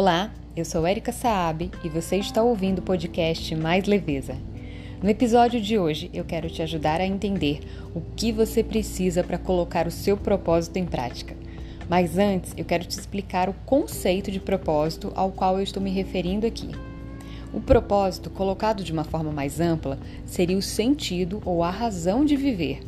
Olá, eu sou Erika Saab e você está ouvindo o podcast Mais Leveza. No episódio de hoje, eu quero te ajudar a entender o que você precisa para colocar o seu propósito em prática. Mas antes, eu quero te explicar o conceito de propósito ao qual eu estou me referindo aqui. O propósito, colocado de uma forma mais ampla, seria o sentido ou a razão de viver.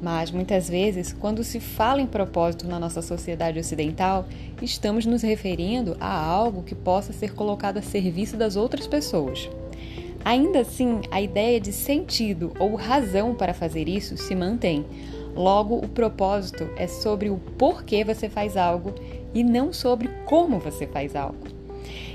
Mas muitas vezes, quando se fala em propósito na nossa sociedade ocidental, estamos nos referindo a algo que possa ser colocado a serviço das outras pessoas. Ainda assim, a ideia de sentido ou razão para fazer isso se mantém. Logo, o propósito é sobre o porquê você faz algo e não sobre como você faz algo.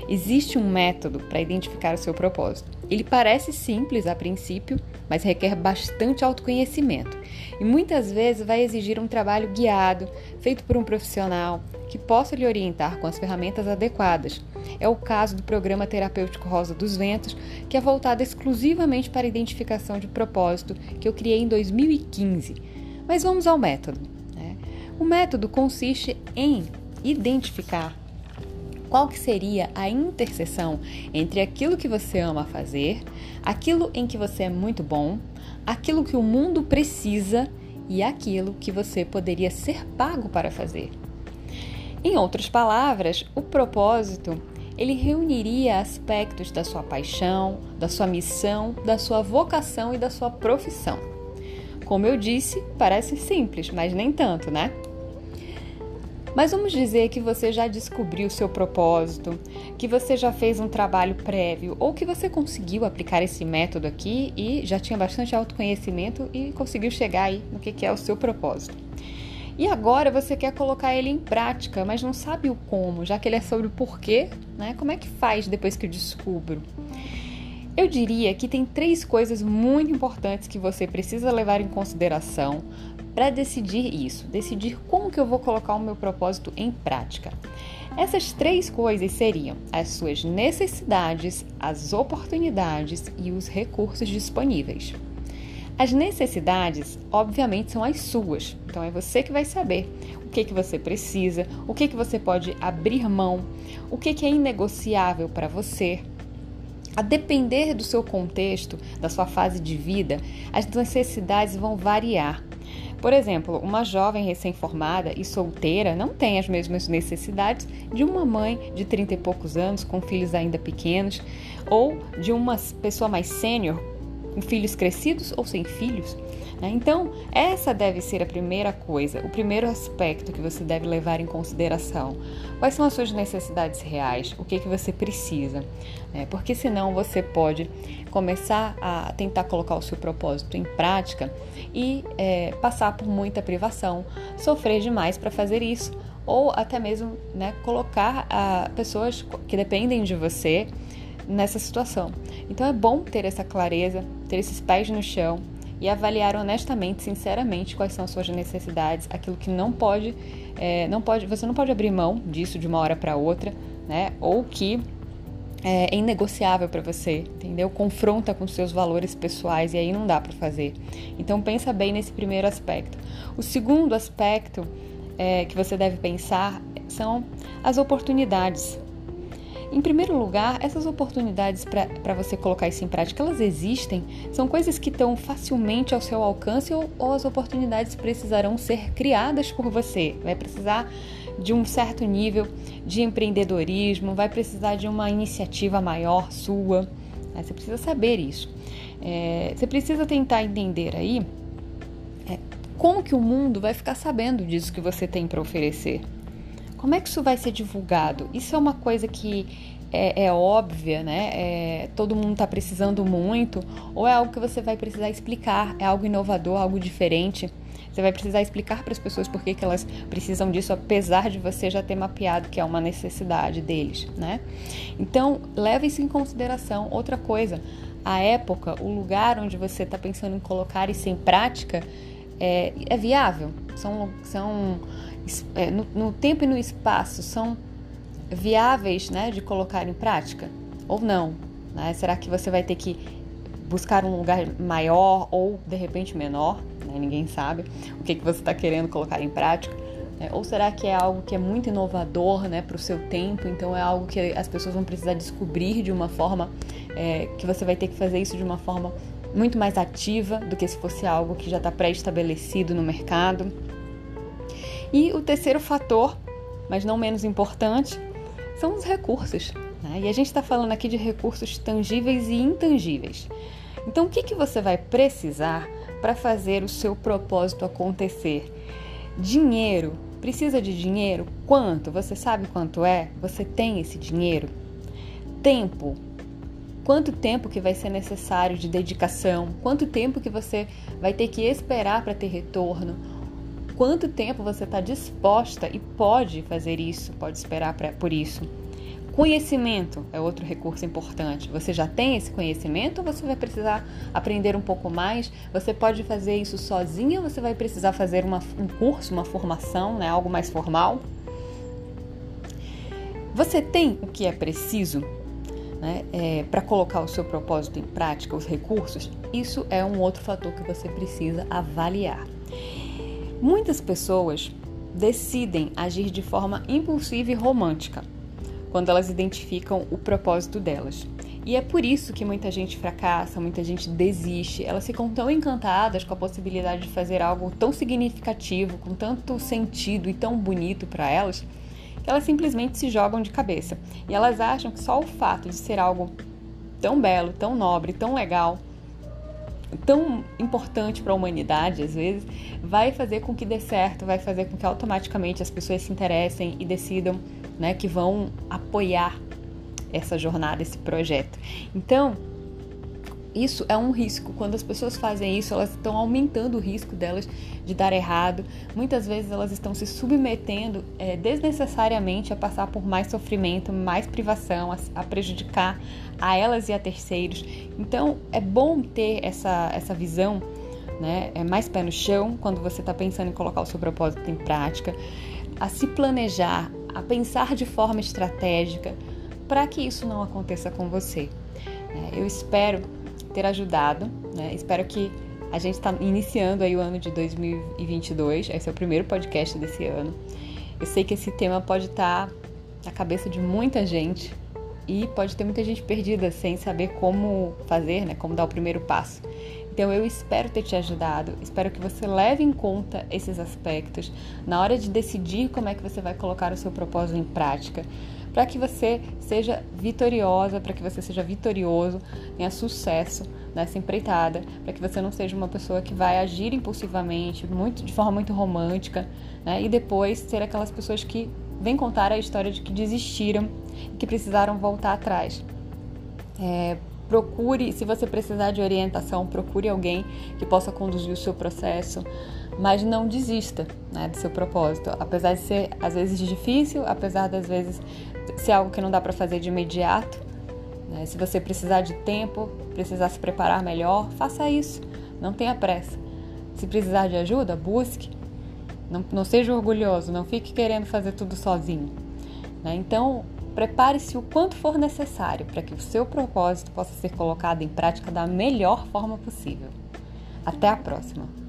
Existe um método para identificar o seu propósito. Ele parece simples a princípio, mas requer bastante autoconhecimento e muitas vezes vai exigir um trabalho guiado, feito por um profissional que possa lhe orientar com as ferramentas adequadas. É o caso do programa terapêutico Rosa dos Ventos, que é voltado exclusivamente para a identificação de propósito, que eu criei em 2015. Mas vamos ao método. Né? O método consiste em identificar qual que seria a interseção entre aquilo que você ama fazer, aquilo em que você é muito bom, aquilo que o mundo precisa e aquilo que você poderia ser pago para fazer. Em outras palavras, o propósito ele reuniria aspectos da sua paixão, da sua missão, da sua vocação e da sua profissão. Como eu disse, parece simples, mas nem tanto, né? Mas vamos dizer que você já descobriu o seu propósito, que você já fez um trabalho prévio ou que você conseguiu aplicar esse método aqui e já tinha bastante autoconhecimento e conseguiu chegar aí no que é o seu propósito. E agora você quer colocar ele em prática, mas não sabe o como, já que ele é sobre o porquê, né? Como é que faz depois que eu descubro? Eu diria que tem três coisas muito importantes que você precisa levar em consideração para decidir isso, decidir como que eu vou colocar o meu propósito em prática. Essas três coisas seriam as suas necessidades, as oportunidades e os recursos disponíveis. As necessidades, obviamente, são as suas, então é você que vai saber o que, que você precisa, o que, que você pode abrir mão, o que, que é inegociável para você. A depender do seu contexto, da sua fase de vida, as necessidades vão variar. Por exemplo, uma jovem recém-formada e solteira não tem as mesmas necessidades de uma mãe de 30 e poucos anos com filhos ainda pequenos ou de uma pessoa mais sênior com filhos crescidos ou sem filhos. Né? Então, essa deve ser a primeira coisa, o primeiro aspecto que você deve levar em consideração. Quais são as suas necessidades reais? O que, que você precisa? É, porque senão você pode começar a tentar colocar o seu propósito em prática e é, passar por muita privação, sofrer demais para fazer isso, ou até mesmo né, colocar a pessoas que dependem de você nessa situação. Então é bom ter essa clareza, ter esses pés no chão e avaliar honestamente, sinceramente, quais são as suas necessidades, aquilo que não pode, é, não pode, você não pode abrir mão disso de uma hora para outra, né? Ou que é, é inegociável para você, entendeu? Confronta com seus valores pessoais e aí não dá para fazer. Então pensa bem nesse primeiro aspecto. O segundo aspecto é, que você deve pensar são as oportunidades. Em primeiro lugar, essas oportunidades para você colocar isso em prática, elas existem? São coisas que estão facilmente ao seu alcance ou, ou as oportunidades precisarão ser criadas por você? Vai precisar de um certo nível de empreendedorismo, vai precisar de uma iniciativa maior sua. Né? Você precisa saber isso. É, você precisa tentar entender aí é, como que o mundo vai ficar sabendo disso que você tem para oferecer. Como é que isso vai ser divulgado? Isso é uma coisa que é, é óbvia, né? É, todo mundo está precisando muito, ou é algo que você vai precisar explicar? É algo inovador, algo diferente? Você vai precisar explicar para as pessoas por que, que elas precisam disso, apesar de você já ter mapeado que é uma necessidade deles, né? Então, leve isso em consideração. Outra coisa, a época, o lugar onde você está pensando em colocar isso em prática é, é viável. São, são é, no, no tempo e no espaço são viáveis né, de colocar em prática ou não? Né? Será que você vai ter que buscar um lugar maior ou de repente menor? Né? Ninguém sabe o que, que você está querendo colocar em prática. É, ou será que é algo que é muito inovador né, para o seu tempo, então é algo que as pessoas vão precisar descobrir de uma forma é, que você vai ter que fazer isso de uma forma muito mais ativa do que se fosse algo que já está pré-estabelecido no mercado. E o terceiro fator, mas não menos importante, são os recursos. Né? E a gente está falando aqui de recursos tangíveis e intangíveis. Então, o que, que você vai precisar para fazer o seu propósito acontecer? Dinheiro. Precisa de dinheiro? Quanto? Você sabe quanto é? Você tem esse dinheiro? Tempo. Quanto tempo que vai ser necessário de dedicação? Quanto tempo que você vai ter que esperar para ter retorno? Quanto tempo você está disposta e pode fazer isso, pode esperar pra, por isso? Conhecimento é outro recurso importante. Você já tem esse conhecimento ou você vai precisar aprender um pouco mais? Você pode fazer isso sozinha ou você vai precisar fazer uma, um curso, uma formação, né, algo mais formal? Você tem o que é preciso né, é, para colocar o seu propósito em prática, os recursos? Isso é um outro fator que você precisa avaliar. Muitas pessoas decidem agir de forma impulsiva e romântica quando elas identificam o propósito delas. E é por isso que muita gente fracassa, muita gente desiste. Elas ficam tão encantadas com a possibilidade de fazer algo tão significativo, com tanto sentido e tão bonito para elas, que elas simplesmente se jogam de cabeça. E elas acham que só o fato de ser algo tão belo, tão nobre, tão legal, tão importante para a humanidade, às vezes, vai fazer com que dê certo, vai fazer com que automaticamente as pessoas se interessem e decidam né, que vão apoiar essa jornada, esse projeto. Então, isso é um risco. Quando as pessoas fazem isso, elas estão aumentando o risco delas de dar errado. Muitas vezes elas estão se submetendo é, desnecessariamente a passar por mais sofrimento, mais privação, a, a, prejudicar a elas e a terceiros. Então é bom ter essa, essa visão, né? É mais pé no chão quando você está pensando em colocar o seu propósito em prática, a se planejar, a pensar de forma estratégica para que isso não aconteça com você. Né? Eu espero ter ajudado, né? espero que a gente está iniciando aí o ano de 2022, esse é o primeiro podcast desse ano. Eu sei que esse tema pode estar tá na cabeça de muita gente e pode ter muita gente perdida sem saber como fazer, né? como dar o primeiro passo. Então eu espero ter te ajudado, espero que você leve em conta esses aspectos na hora de decidir como é que você vai colocar o seu propósito em prática, para que você seja vitoriosa, para que você seja vitorioso, tenha sucesso nessa empreitada, para que você não seja uma pessoa que vai agir impulsivamente, muito de forma muito romântica, né? E depois ser aquelas pessoas que vêm contar a história de que desistiram e que precisaram voltar atrás. É, procure, se você precisar de orientação, procure alguém que possa conduzir o seu processo, mas não desista né, do seu propósito. Apesar de ser às vezes difícil, apesar das vezes ser algo que não dá para fazer de imediato, né, se você precisar de tempo, precisar se preparar melhor, faça isso. Não tenha pressa. Se precisar de ajuda, busque. Não, não seja orgulhoso, não fique querendo fazer tudo sozinho. Né? Então, Prepare-se o quanto for necessário para que o seu propósito possa ser colocado em prática da melhor forma possível. Até a próxima!